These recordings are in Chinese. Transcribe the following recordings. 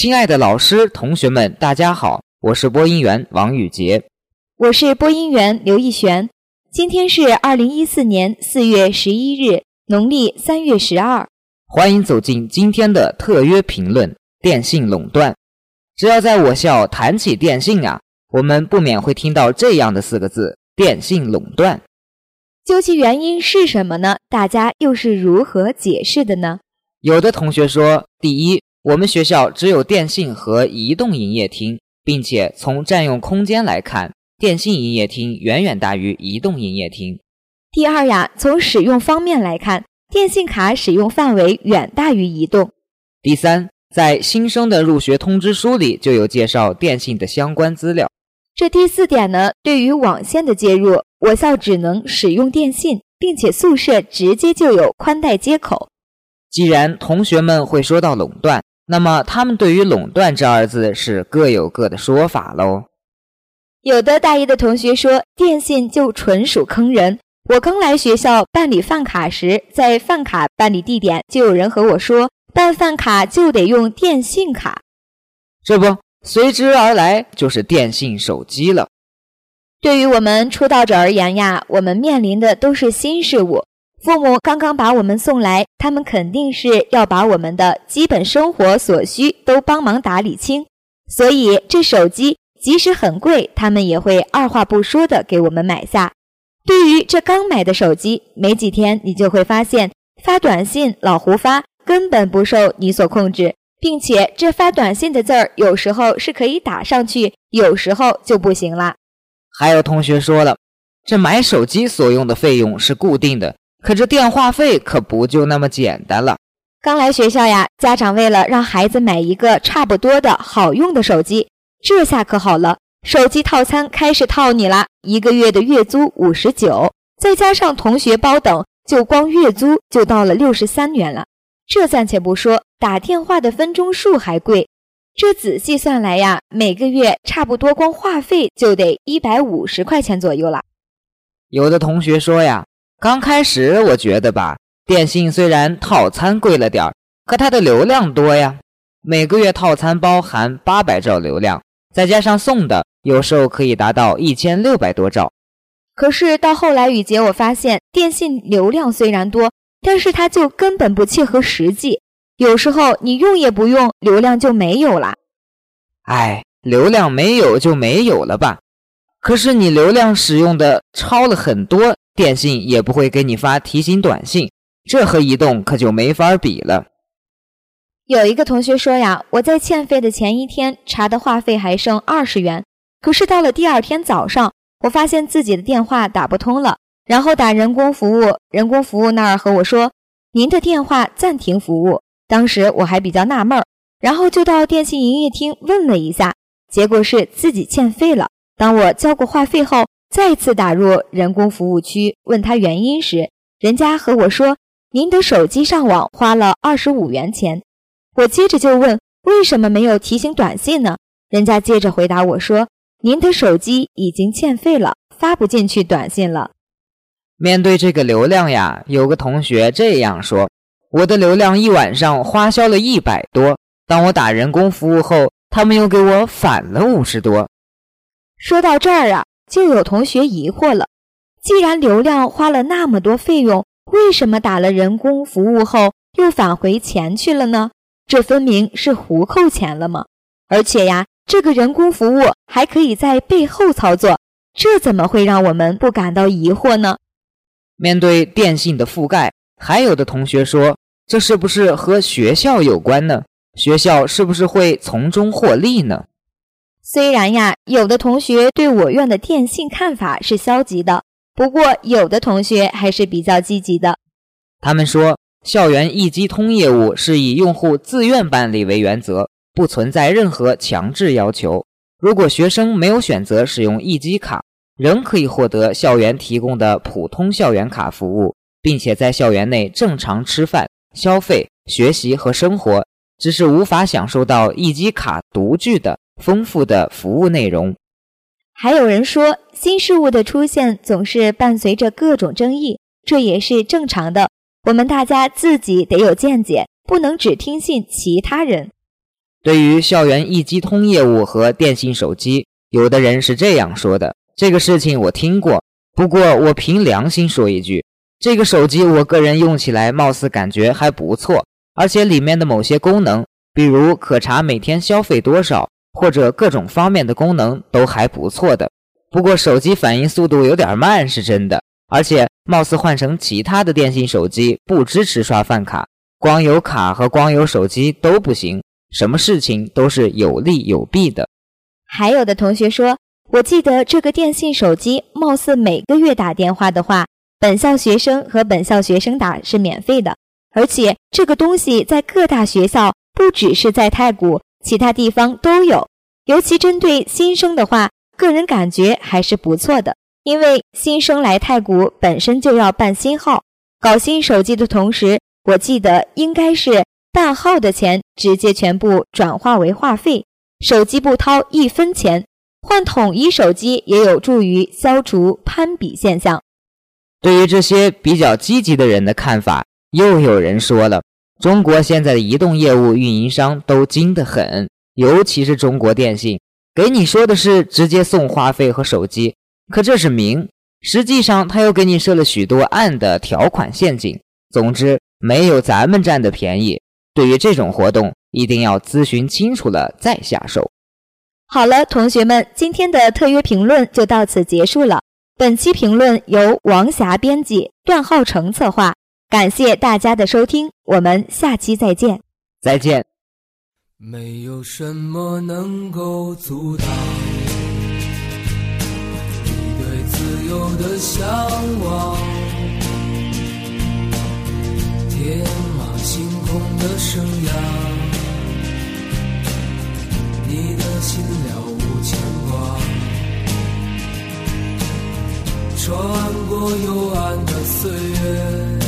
亲爱的老师、同学们，大家好，我是播音员王宇杰，我是播音员刘逸璇。今天是二零一四年四月十一日，农历三月十二。欢迎走进今天的特约评论：电信垄断。只要在我校谈起电信啊，我们不免会听到这样的四个字：电信垄断。究其原因是什么呢？大家又是如何解释的呢？有的同学说，第一。我们学校只有电信和移动营业厅，并且从占用空间来看，电信营业厅远远大于移动营业厅。第二呀，从使用方面来看，电信卡使用范围远大于移动。第三，在新生的入学通知书里就有介绍电信的相关资料。这第四点呢，对于网线的接入，我校只能使用电信，并且宿舍直接就有宽带接口。既然同学们会说到垄断。那么，他们对于“垄断”这二字是各有各的说法喽。有的大一的同学说，电信就纯属坑人。我刚来学校办理饭卡时，在饭卡办理地点就有人和我说，办饭卡就得用电信卡。这不，随之而来就是电信手机了。对于我们出道者而言呀，我们面临的都是新事物。父母刚刚把我们送来，他们肯定是要把我们的基本生活所需都帮忙打理清，所以这手机即使很贵，他们也会二话不说的给我们买下。对于这刚买的手机，没几天你就会发现发短信老胡发，根本不受你所控制，并且这发短信的字儿有时候是可以打上去，有时候就不行了。还有同学说了，这买手机所用的费用是固定的。可这电话费可不就那么简单了。刚来学校呀，家长为了让孩子买一个差不多的好用的手机，这下可好了，手机套餐开始套你啦，一个月的月租五十九，再加上同学包等，就光月租就到了六十三元了。这暂且不说，打电话的分钟数还贵，这仔细算来呀，每个月差不多光话费就得一百五十块钱左右了。有的同学说呀。刚开始我觉得吧，电信虽然套餐贵了点儿，可它的流量多呀。每个月套餐包含八百兆流量，再加上送的，有时候可以达到一千六百多兆。可是到后来，雨杰我发现，电信流量虽然多，但是它就根本不切合实际。有时候你用也不用，流量就没有了。哎，流量没有就没有了吧？可是你流量使用的超了很多。电信也不会给你发提醒短信，这和移动可就没法比了。有一个同学说呀，我在欠费的前一天查的话费还剩二十元，可是到了第二天早上，我发现自己的电话打不通了，然后打人工服务，人工服务那儿和我说您的电话暂停服务。当时我还比较纳闷儿，然后就到电信营业厅问了一下，结果是自己欠费了。当我交过话费后。再次打入人工服务区，问他原因时，人家和我说：“您的手机上网花了二十五元钱。”我接着就问：“为什么没有提醒短信呢？”人家接着回答我说：“您的手机已经欠费了，发不进去短信了。”面对这个流量呀，有个同学这样说：“我的流量一晚上花销了一百多，当我打人工服务后，他们又给我返了五十多。”说到这儿啊。就有同学疑惑了：既然流量花了那么多费用，为什么打了人工服务后又返回钱去了呢？这分明是胡扣钱了吗？而且呀，这个人工服务还可以在背后操作，这怎么会让我们不感到疑惑呢？面对电信的覆盖，还有的同学说，这是不是和学校有关呢？学校是不是会从中获利呢？虽然呀，有的同学对我院的电信看法是消极的，不过有的同学还是比较积极的。他们说，校园一机通业务是以用户自愿办理为原则，不存在任何强制要求。如果学生没有选择使用一机卡，仍可以获得校园提供的普通校园卡服务，并且在校园内正常吃饭、消费、学习和生活，只是无法享受到一机卡独具的。丰富的服务内容，还有人说，新事物的出现总是伴随着各种争议，这也是正常的。我们大家自己得有见解，不能只听信其他人。对于校园一机通业务和电信手机，有的人是这样说的：这个事情我听过，不过我凭良心说一句，这个手机我个人用起来貌似感觉还不错，而且里面的某些功能，比如可查每天消费多少，或者各种方面的功能都还不错的。不过手机反应速度有点慢是真的，而且貌似换成其他的电信手机不支持刷饭卡。光有卡和光有手机都不行，什么事情都是有利有弊的。还有的同学说，我记得这个电信手机貌似每个月打电话的话，本校学生和本校学生打是免费的，而且这个东西在各大学校，不只是在太谷，其他地方都有。尤其针对新生的话，个人感觉还是不错的，因为新生来太谷本身就要办新号，搞新手机的同时。我记得应该是办号的钱直接全部转化为话费，手机不掏一分钱，换统一手机也有助于消除攀比现象。对于这些比较积极的人的看法，又有人说了：中国现在的移动业务运营商都精得很，尤其是中国电信，给你说的是直接送话费和手机，可这是明，实际上他又给你设了许多暗的条款陷阱。总之。没有咱们占的便宜。对于这种活动，一定要咨询清楚了再下手。好了，同学们，今天的特约评论就到此结束了。本期评论由王霞编辑，段浩成策划。感谢大家的收听，我们下期再见。再见。没有什么能够阻挡你对自由的向往。天马行空的生涯，你的心了无牵挂。穿过幽暗的岁月，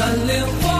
蓝莲花。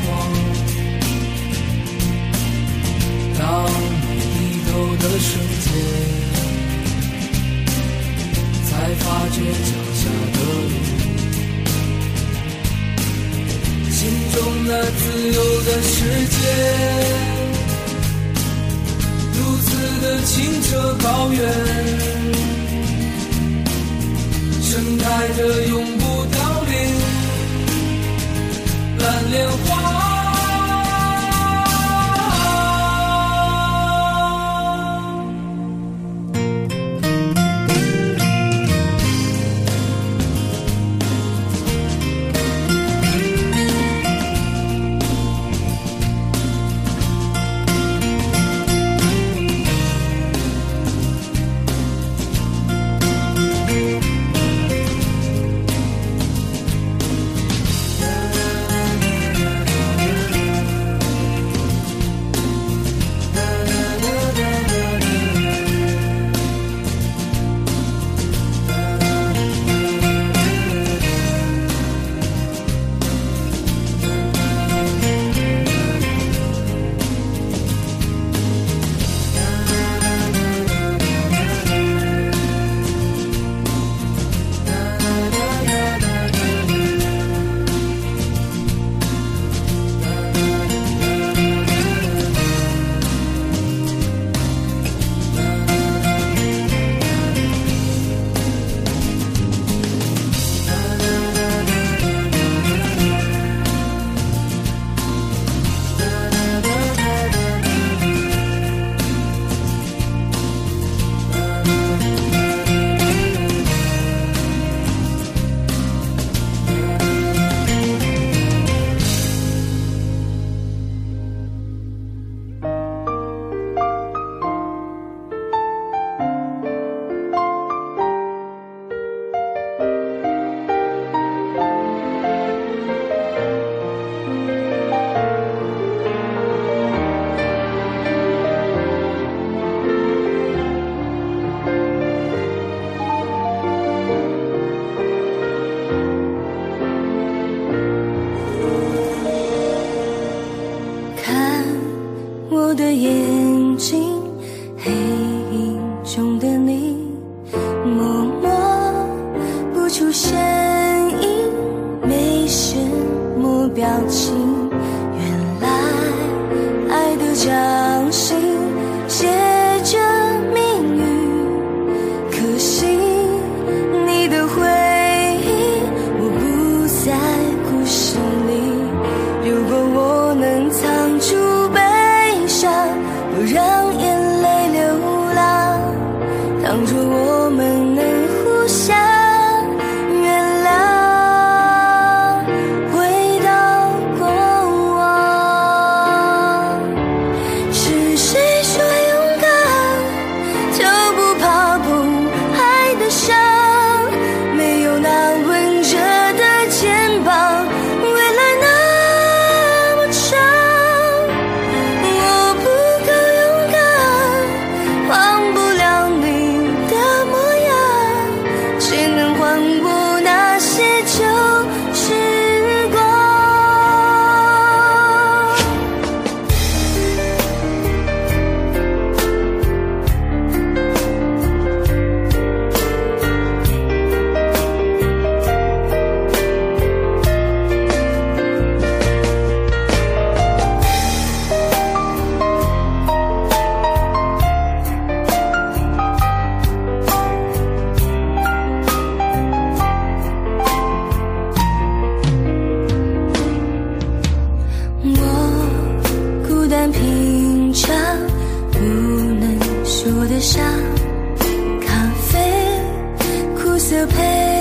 徨。世界，如此的清澈高远，盛开着永不凋零。蓝莲花。to pay